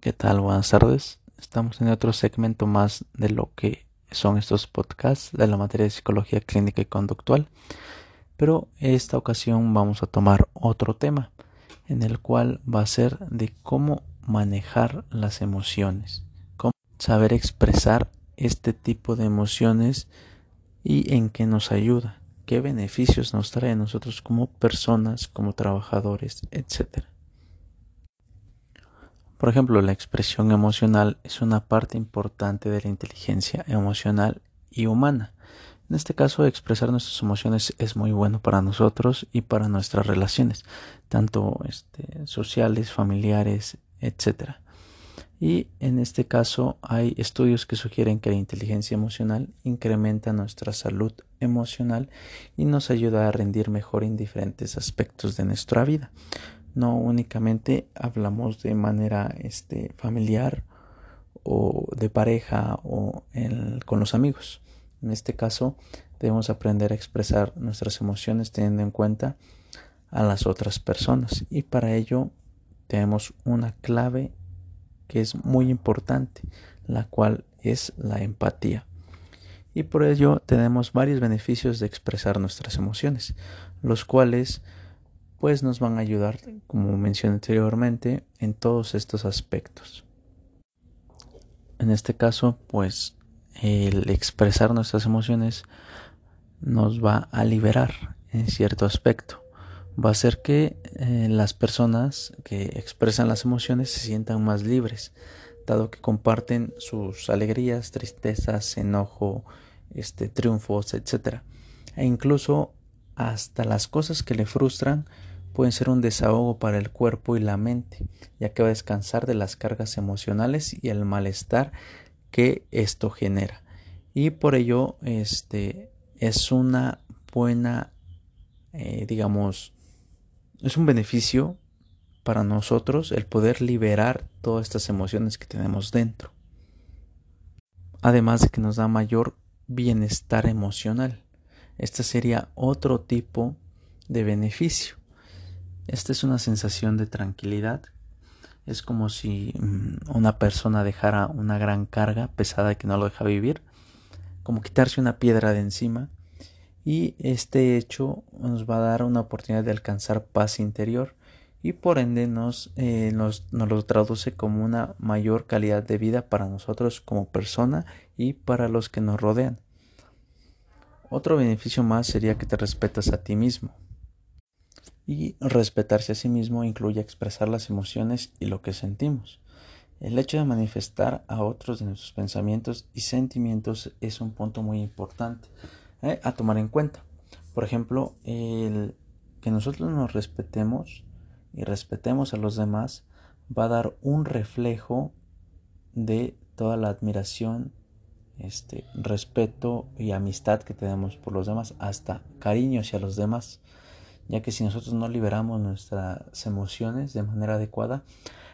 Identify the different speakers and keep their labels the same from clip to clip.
Speaker 1: ¿Qué tal? Buenas tardes. Estamos en otro segmento más de lo que son estos podcasts de la materia de psicología clínica y conductual. Pero esta ocasión vamos a tomar otro tema en el cual va a ser de cómo manejar las emociones, cómo saber expresar este tipo de emociones y en qué nos ayuda, qué beneficios nos trae a nosotros como personas, como trabajadores, etcétera. Por ejemplo, la expresión emocional es una parte importante de la inteligencia emocional y humana. En este caso, expresar nuestras emociones es muy bueno para nosotros y para nuestras relaciones, tanto este, sociales, familiares, etc. Y en este caso hay estudios que sugieren que la inteligencia emocional incrementa nuestra salud emocional y nos ayuda a rendir mejor en diferentes aspectos de nuestra vida no únicamente hablamos de manera este, familiar o de pareja o con los amigos. En este caso debemos aprender a expresar nuestras emociones teniendo en cuenta a las otras personas y para ello tenemos una clave que es muy importante, la cual es la empatía. Y por ello tenemos varios beneficios de expresar nuestras emociones, los cuales pues nos van a ayudar, como mencioné anteriormente, en todos estos aspectos. En este caso, pues el expresar nuestras emociones nos va a liberar en cierto aspecto. Va a hacer que eh, las personas que expresan las emociones se sientan más libres, dado que comparten sus alegrías, tristezas, enojo, este, triunfos, etc. E incluso hasta las cosas que le frustran pueden ser un desahogo para el cuerpo y la mente, ya que va a descansar de las cargas emocionales y el malestar que esto genera. Y por ello, este es una buena, eh, digamos, es un beneficio para nosotros el poder liberar todas estas emociones que tenemos dentro. Además de que nos da mayor bienestar emocional. Este sería otro tipo de beneficio. Esta es una sensación de tranquilidad. Es como si mm, una persona dejara una gran carga pesada que no lo deja vivir, como quitarse una piedra de encima. Y este hecho nos va a dar una oportunidad de alcanzar paz interior y por ende nos, eh, nos, nos, lo traduce como una mayor calidad de vida para nosotros como persona y para los que nos rodean. Otro beneficio más sería que te respetas a ti mismo. Y respetarse a sí mismo incluye expresar las emociones y lo que sentimos. El hecho de manifestar a otros de nuestros pensamientos y sentimientos es un punto muy importante eh, a tomar en cuenta. Por ejemplo, el que nosotros nos respetemos y respetemos a los demás va a dar un reflejo de toda la admiración, este respeto y amistad que tenemos por los demás, hasta cariño hacia los demás ya que si nosotros no liberamos nuestras emociones de manera adecuada,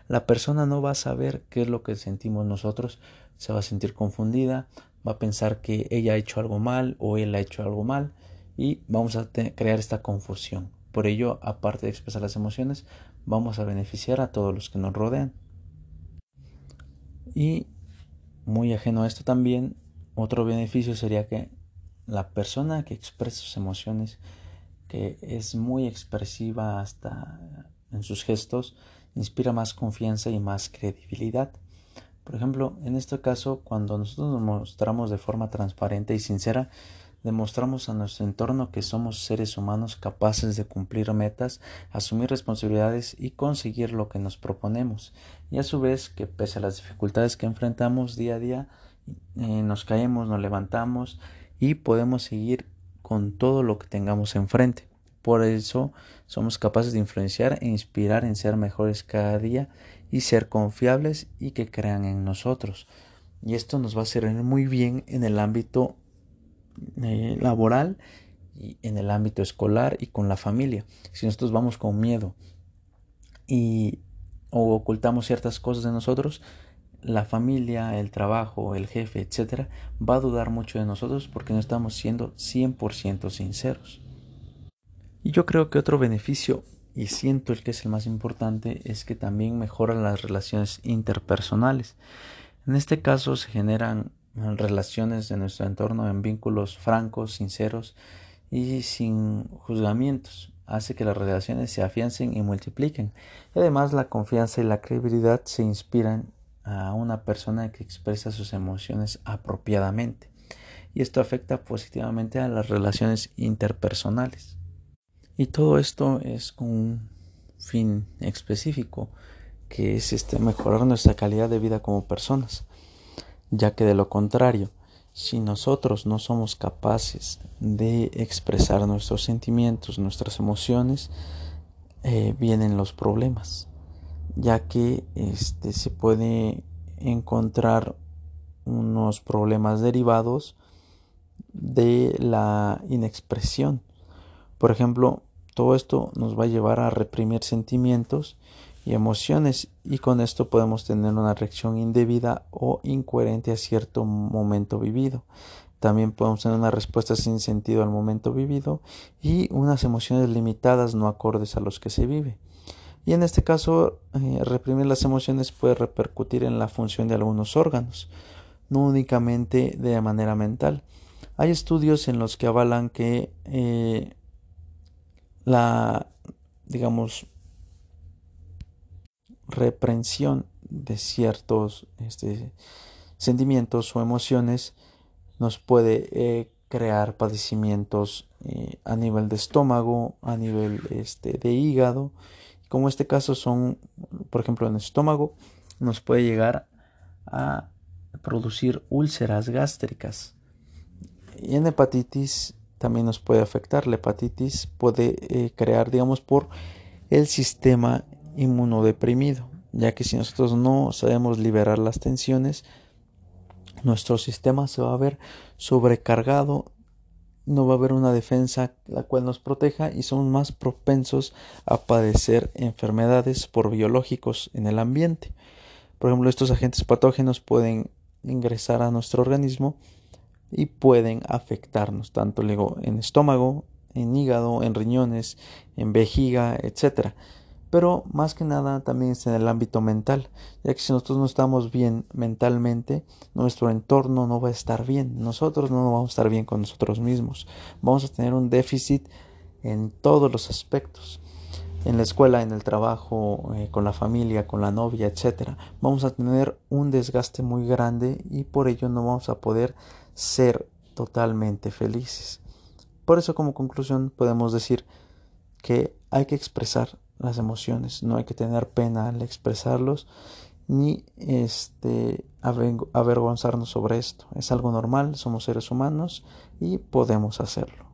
Speaker 1: la persona no va a saber qué es lo que sentimos nosotros, se va a sentir confundida, va a pensar que ella ha hecho algo mal o él ha hecho algo mal y vamos a crear esta confusión. Por ello, aparte de expresar las emociones, vamos a beneficiar a todos los que nos rodean. Y muy ajeno a esto también, otro beneficio sería que la persona que expresa sus emociones que es muy expresiva hasta en sus gestos, inspira más confianza y más credibilidad. Por ejemplo, en este caso, cuando nosotros nos mostramos de forma transparente y sincera, demostramos a nuestro entorno que somos seres humanos capaces de cumplir metas, asumir responsabilidades y conseguir lo que nos proponemos. Y a su vez que pese a las dificultades que enfrentamos día a día, eh, nos caemos, nos levantamos y podemos seguir con todo lo que tengamos enfrente. Por eso somos capaces de influenciar e inspirar en ser mejores cada día y ser confiables y que crean en nosotros. Y esto nos va a servir muy bien en el ámbito eh, laboral y en el ámbito escolar y con la familia. Si nosotros vamos con miedo y o ocultamos ciertas cosas de nosotros, la familia, el trabajo, el jefe, etcétera, va a dudar mucho de nosotros porque no estamos siendo 100% sinceros. Y yo creo que otro beneficio y siento el que es el más importante es que también mejoran las relaciones interpersonales. En este caso se generan relaciones de nuestro entorno en vínculos francos, sinceros y sin juzgamientos. Hace que las relaciones se afiancen y multipliquen. Además la confianza y la credibilidad se inspiran a una persona que expresa sus emociones apropiadamente. Y esto afecta positivamente a las relaciones interpersonales. Y todo esto es con un fin específico, que es este mejorar nuestra calidad de vida como personas ya que de lo contrario, si nosotros no somos capaces de expresar nuestros sentimientos, nuestras emociones, eh, vienen los problemas, ya que este, se puede encontrar unos problemas derivados de la inexpresión. Por ejemplo, todo esto nos va a llevar a reprimir sentimientos y emociones y con esto podemos tener una reacción indebida o incoherente a cierto momento vivido. También podemos tener una respuesta sin sentido al momento vivido y unas emociones limitadas no acordes a los que se vive. Y en este caso, eh, reprimir las emociones puede repercutir en la función de algunos órganos, no únicamente de manera mental. Hay estudios en los que avalan que eh, la, digamos, reprensión de ciertos este, sentimientos o emociones nos puede eh, crear padecimientos a nivel de estómago, a nivel este, de hígado. Como este caso son, por ejemplo, en el estómago, nos puede llegar a producir úlceras gástricas. Y en hepatitis también nos puede afectar. La hepatitis puede eh, crear, digamos, por el sistema inmunodeprimido, ya que si nosotros no sabemos liberar las tensiones, nuestro sistema se va a ver sobrecargado, no va a haber una defensa la cual nos proteja y somos más propensos a padecer enfermedades por biológicos en el ambiente. Por ejemplo, estos agentes patógenos pueden ingresar a nuestro organismo y pueden afectarnos tanto en estómago, en hígado, en riñones, en vejiga, etcétera pero más que nada también es en el ámbito mental, ya que si nosotros no estamos bien mentalmente, nuestro entorno no va a estar bien, nosotros no vamos a estar bien con nosotros mismos, vamos a tener un déficit en todos los aspectos, en la escuela, en el trabajo, eh, con la familia, con la novia, etc. Vamos a tener un desgaste muy grande y por ello no vamos a poder ser totalmente felices. Por eso como conclusión podemos decir que hay que expresar las emociones, no hay que tener pena al expresarlos ni este avergonzarnos sobre esto. Es algo normal, somos seres humanos y podemos hacerlo.